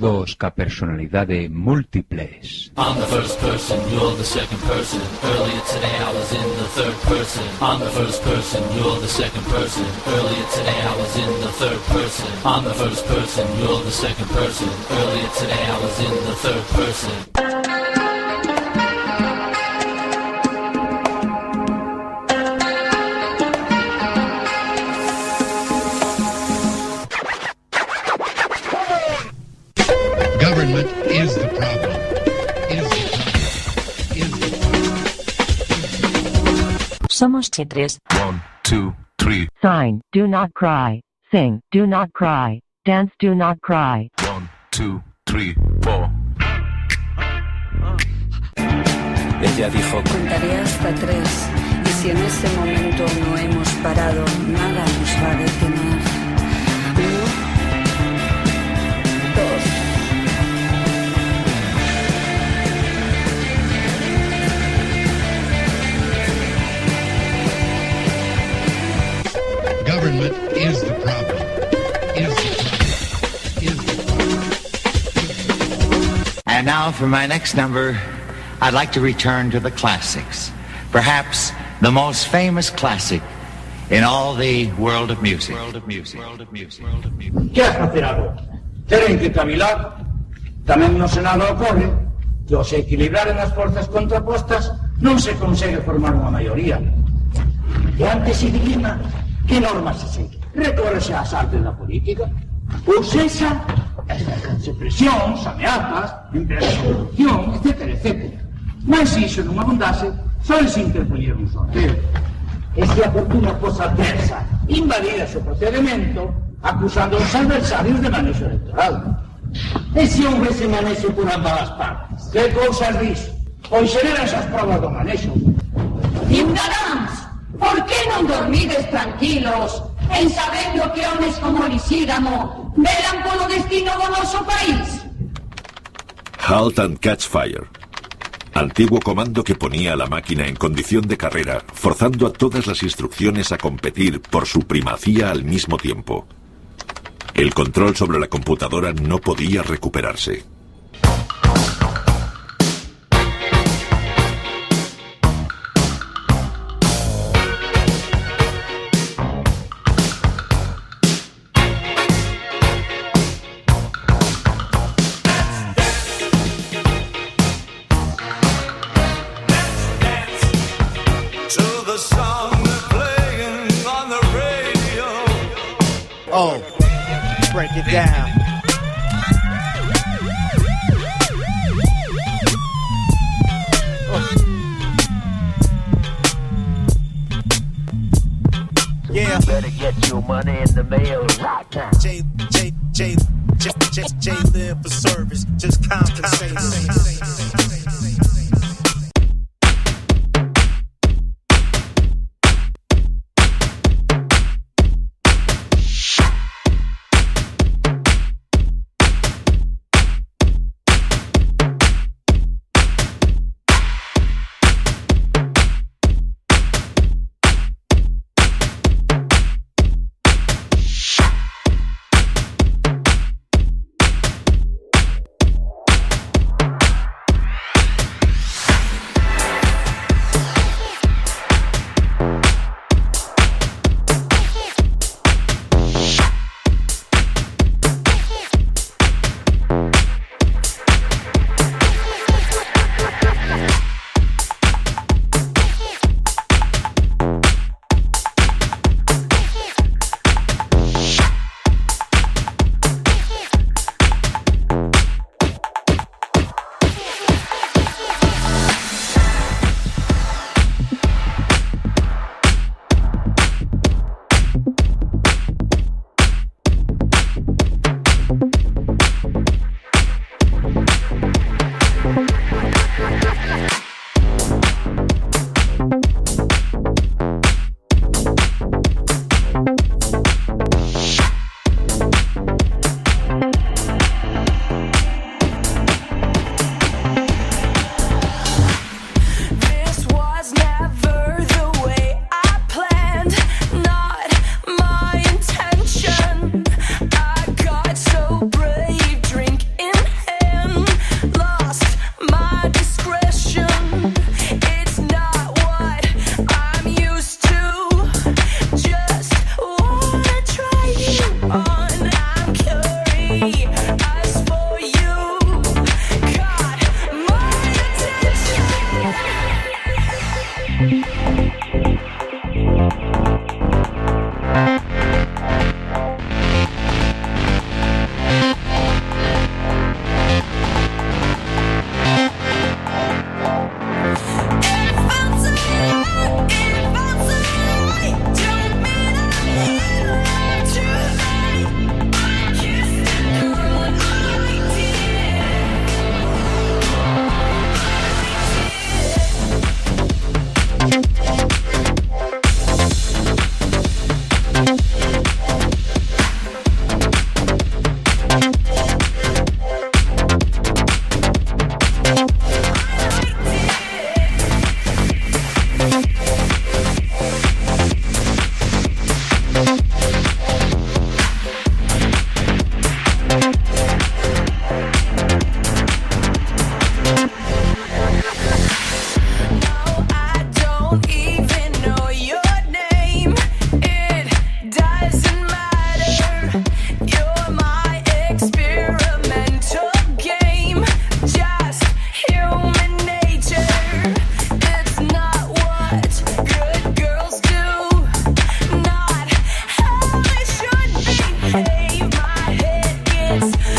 Doídos ca personalidade múltiples. I'm the first person, you're the second person. Earlier today I was in the third person. I'm the first person, you're the second person. Earlier today I was in the third person. I'm the first person, you're the second person. Earlier today I was in the third person. Problem. Somos Chitres. One, two, three. Sign, do not cry. Sing, do not cry. Dance, do not cry. One, two, three, four. Ella dijo, Contaré hasta tres y si en ese momento no hemos parado, nada nos va a detener. Uno, dos, Government is the problem. Is the problem. Is the problem. And now for my next number, I'd like to return to the classics. Perhaps the most famous classic in all the world of music. World of music. World of music. World of music. Que has facer agora? Teren que cavilar. Tamén no Senado ocorre que ao se equilibraren as forzas contrapostas non se consegue formar unha maioría. E antes se dilema que normas se segue. Recórrese ás artes da política. Ou sexa, exercense presións, ameazas, empresas de corrupción, etc, etc. Mas se iso non abundase, só se interpoñer un sorteo. E se a fortuna fosa adversa, invadira o procedimento, acusando aos adversarios de manexo electoral. E se houvese manexo por ambas as partes? Que cousas dis? Pois sereran esas provas do manexo. Ciudadanos, por que non dormides tranquilos en sabendo que homes como Lisígamo velan polo destino do noso país? Halt and Catch Fire. Antiguo comando que ponía a la máquina en condición de carrera, forzando a todas las instrucciones a competir por su primacía al mismo tiempo. El control sobre la computadora no podía recuperarse. down. Yeah. Better get your money in the mail right now. J J J J J J live for service. Just compensate. Hey, my head gets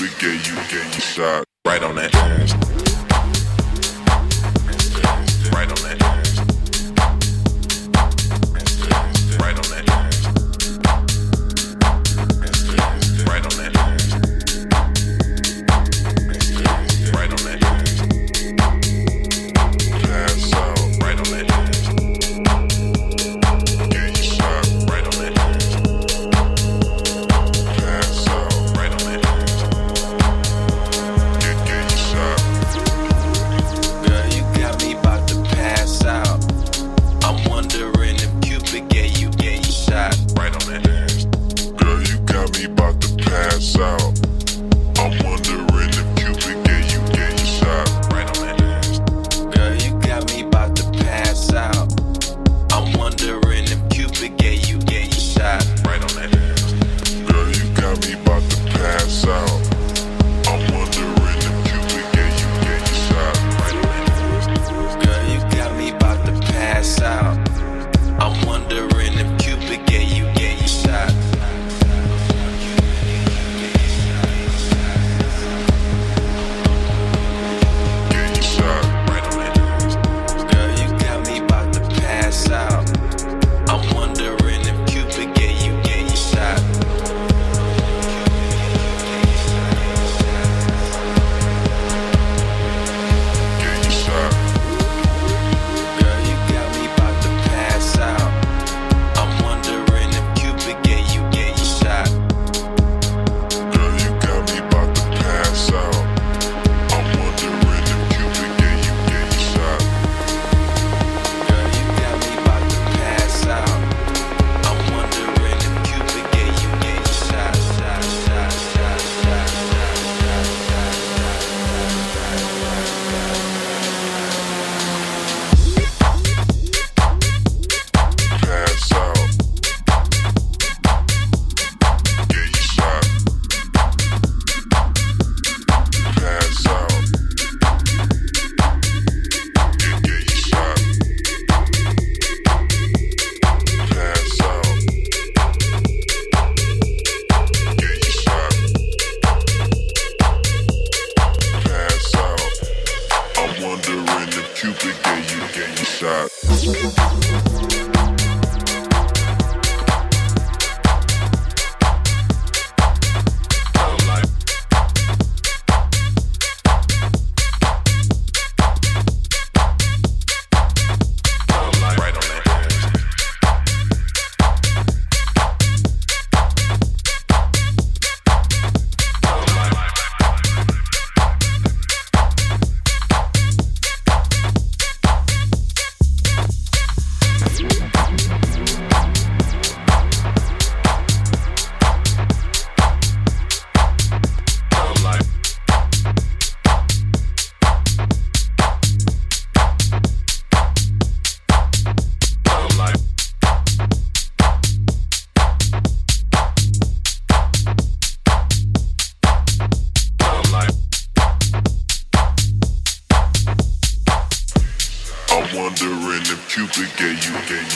we get you, get you shot right on that ass. to get you, get you.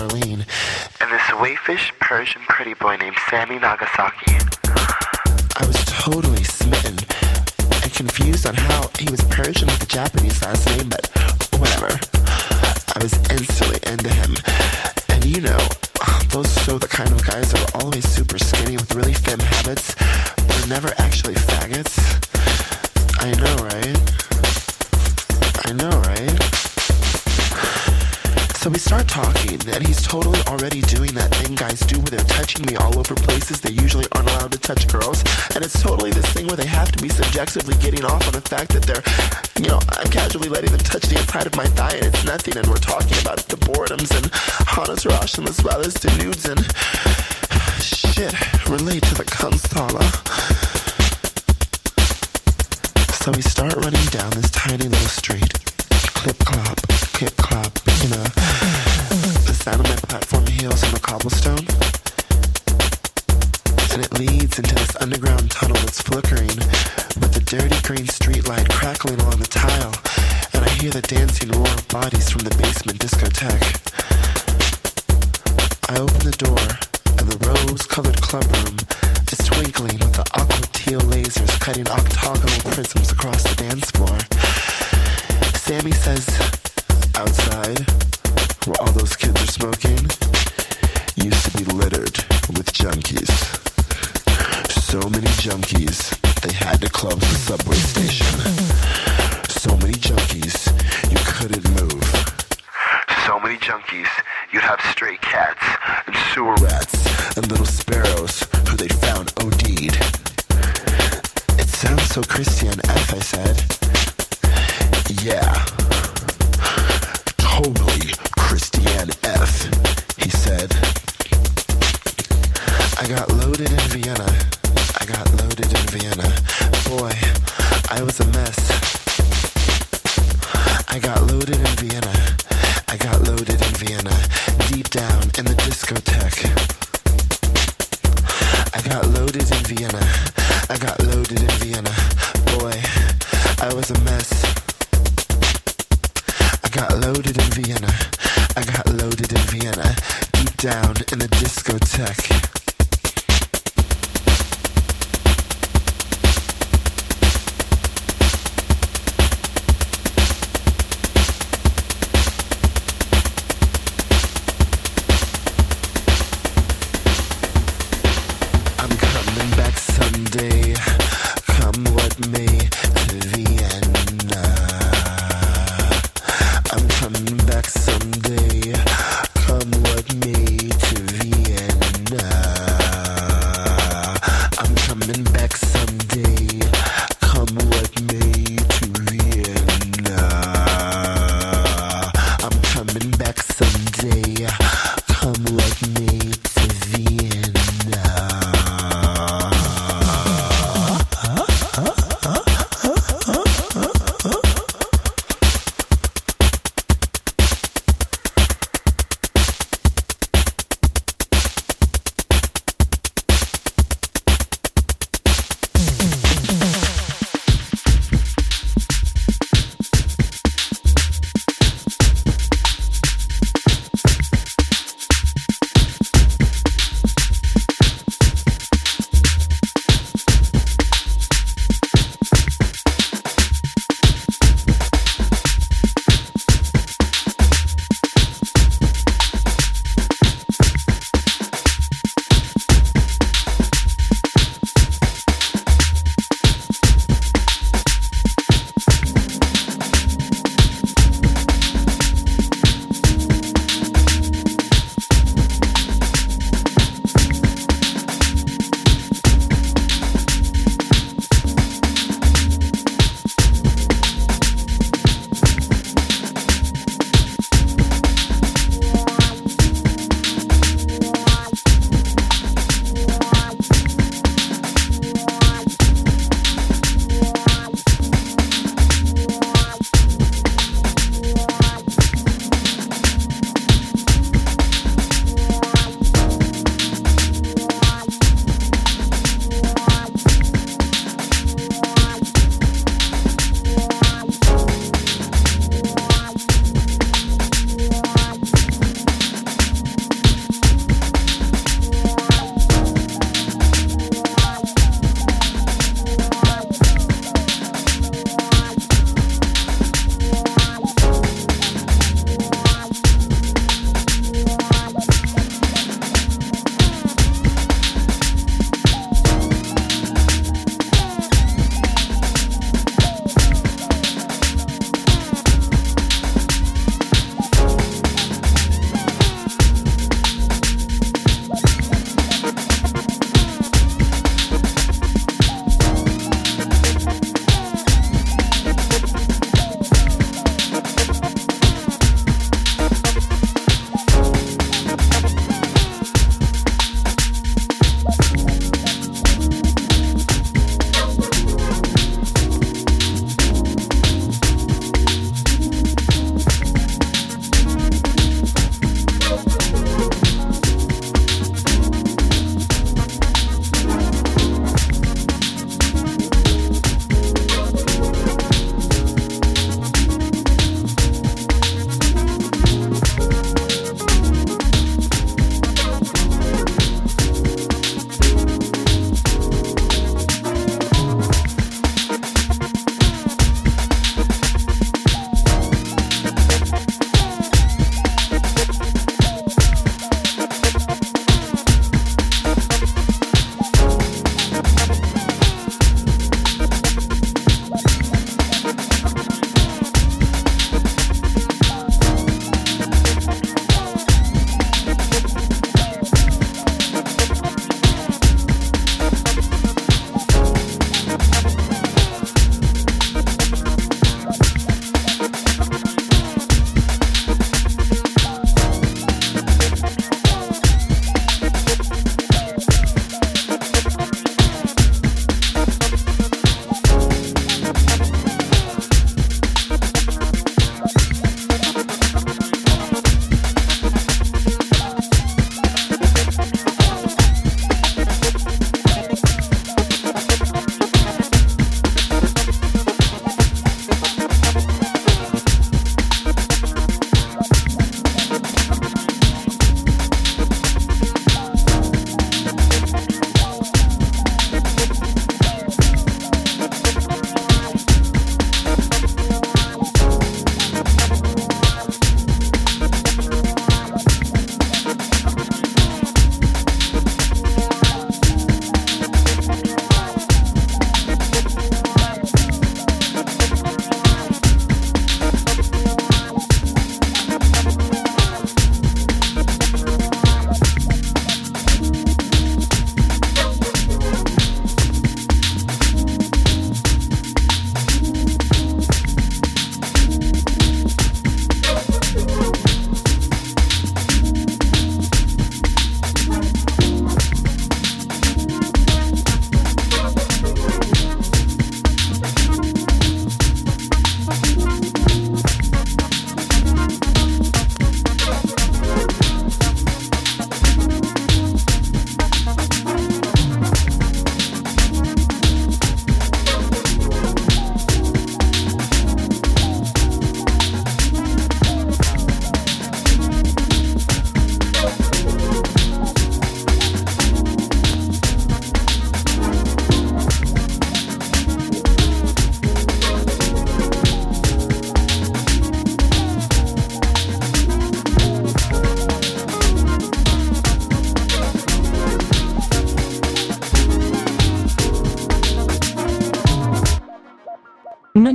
And this waifish Persian pretty boy named Sammy Nagasaki. I was totally smitten and confused on how he was Persian with a Japanese last name, but whatever. I was instantly into him. And you know, those show the kind of guys that are always super skinny with really femme habits. They're never actually faggots. I know, right? Talking, and he's totally already doing that thing guys do where they're touching me all over places they usually aren't allowed to touch girls. And it's totally this thing where they have to be subjectively getting off on the fact that they're, you know, I'm casually letting them touch the inside of my thigh and it's nothing, and we're talking about the boredoms and Hanatarash as well as the nudes and shit relate to the consola. So we start running down this tiny little street. Clip clop, clip clop, you know. Sound of my platform heels on the cobblestone. And it leads into this underground tunnel that's flickering with the dirty green streetlight crackling along the tile. And I hear the dancing roar of bodies from the basement discotheque. I open the door, and the rose-colored clubroom is twinkling with the aqua teal lasers cutting octagonal prisms across the dance floor. Sammy says, outside, where all those kids are smoking, used to be littered with junkies. So many junkies, they had to close the subway station. So many junkies, you couldn't move. So many junkies, you'd have stray cats and sewer rats and little sparrows who they found OD'd. It sounds so Christian F, I said. Yeah.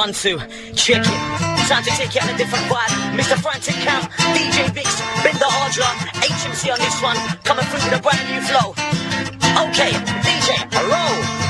one, two, check it. Time to take out a different vibe. Mr. Frantic Count DJ Mix, bend the hard drive. HMC on this one, coming through with a brand new flow. Okay, DJ, roll.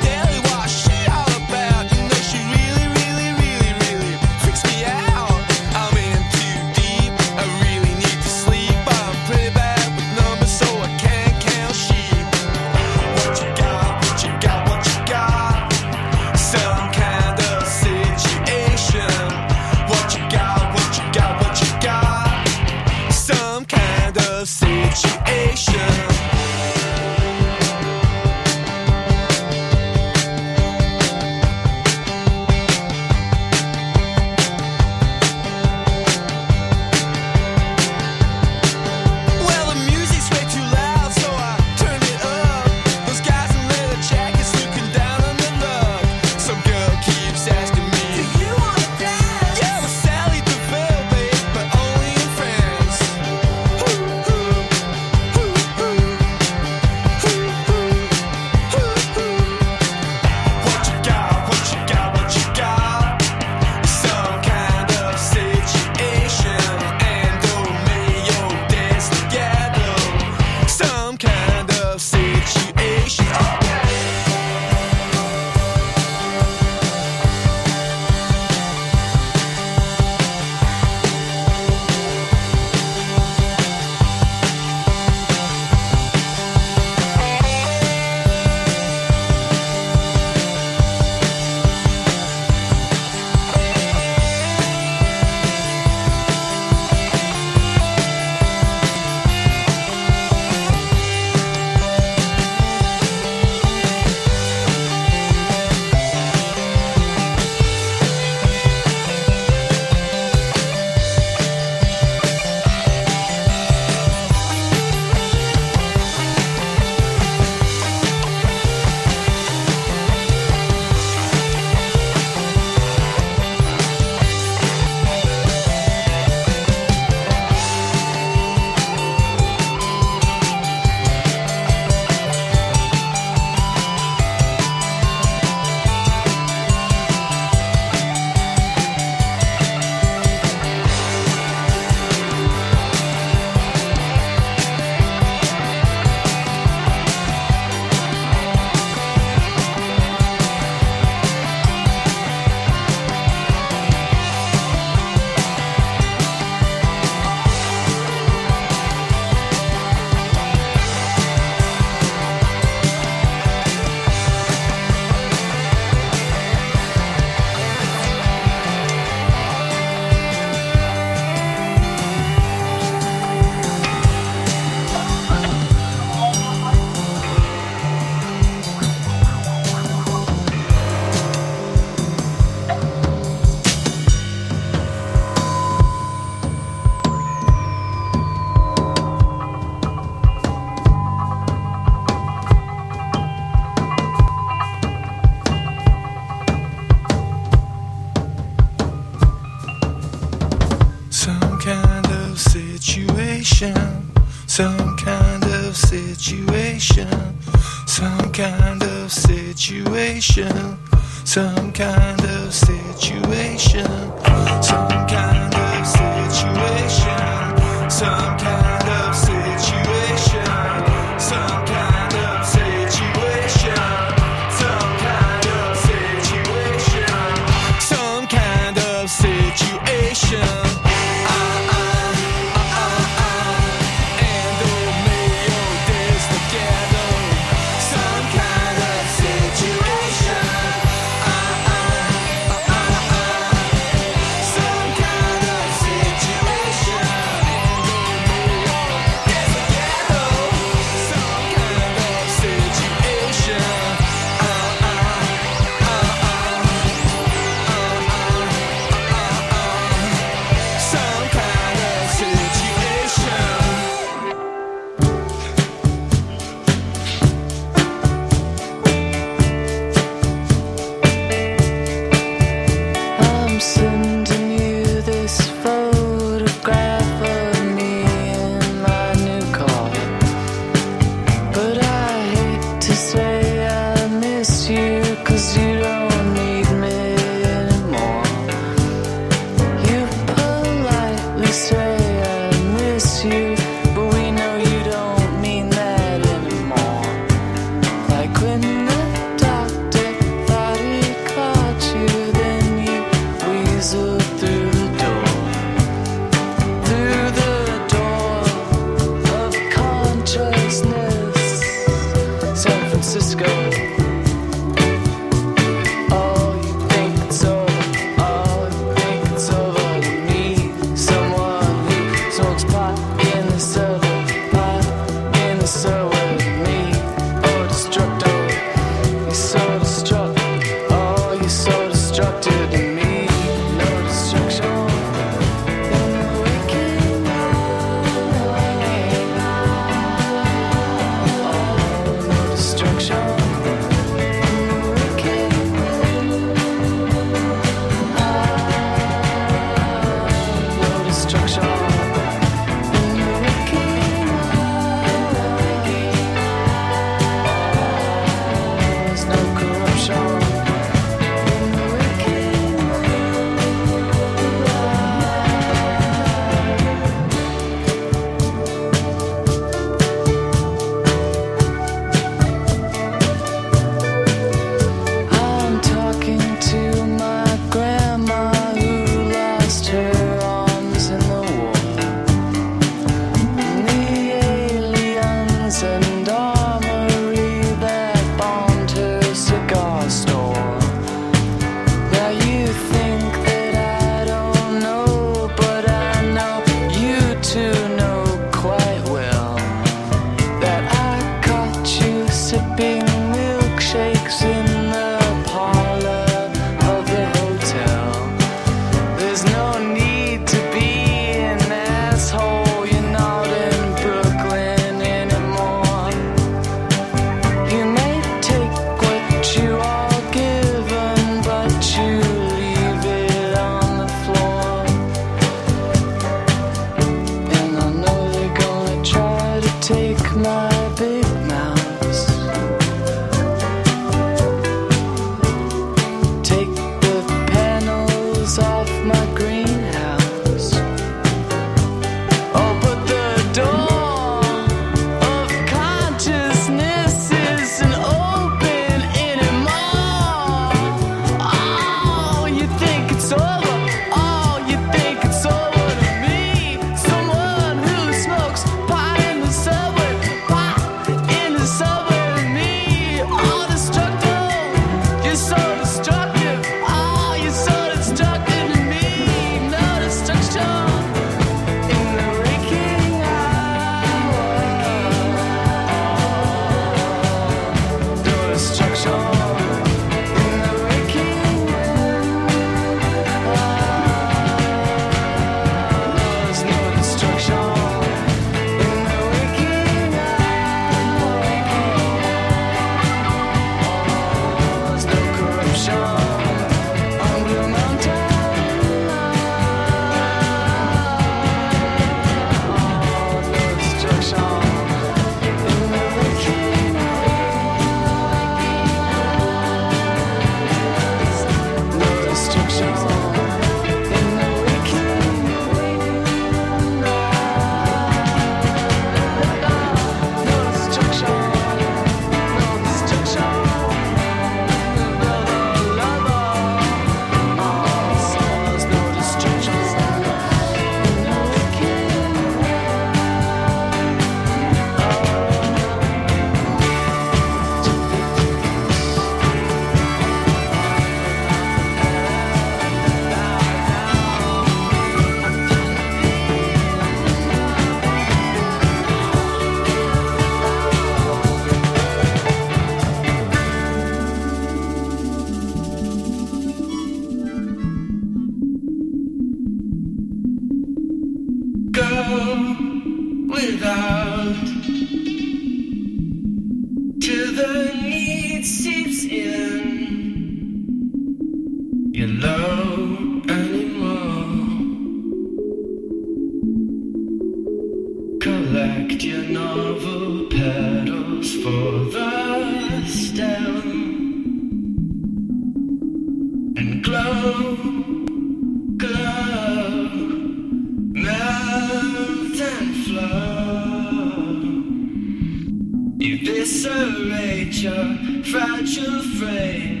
You disarrange your fragile frame.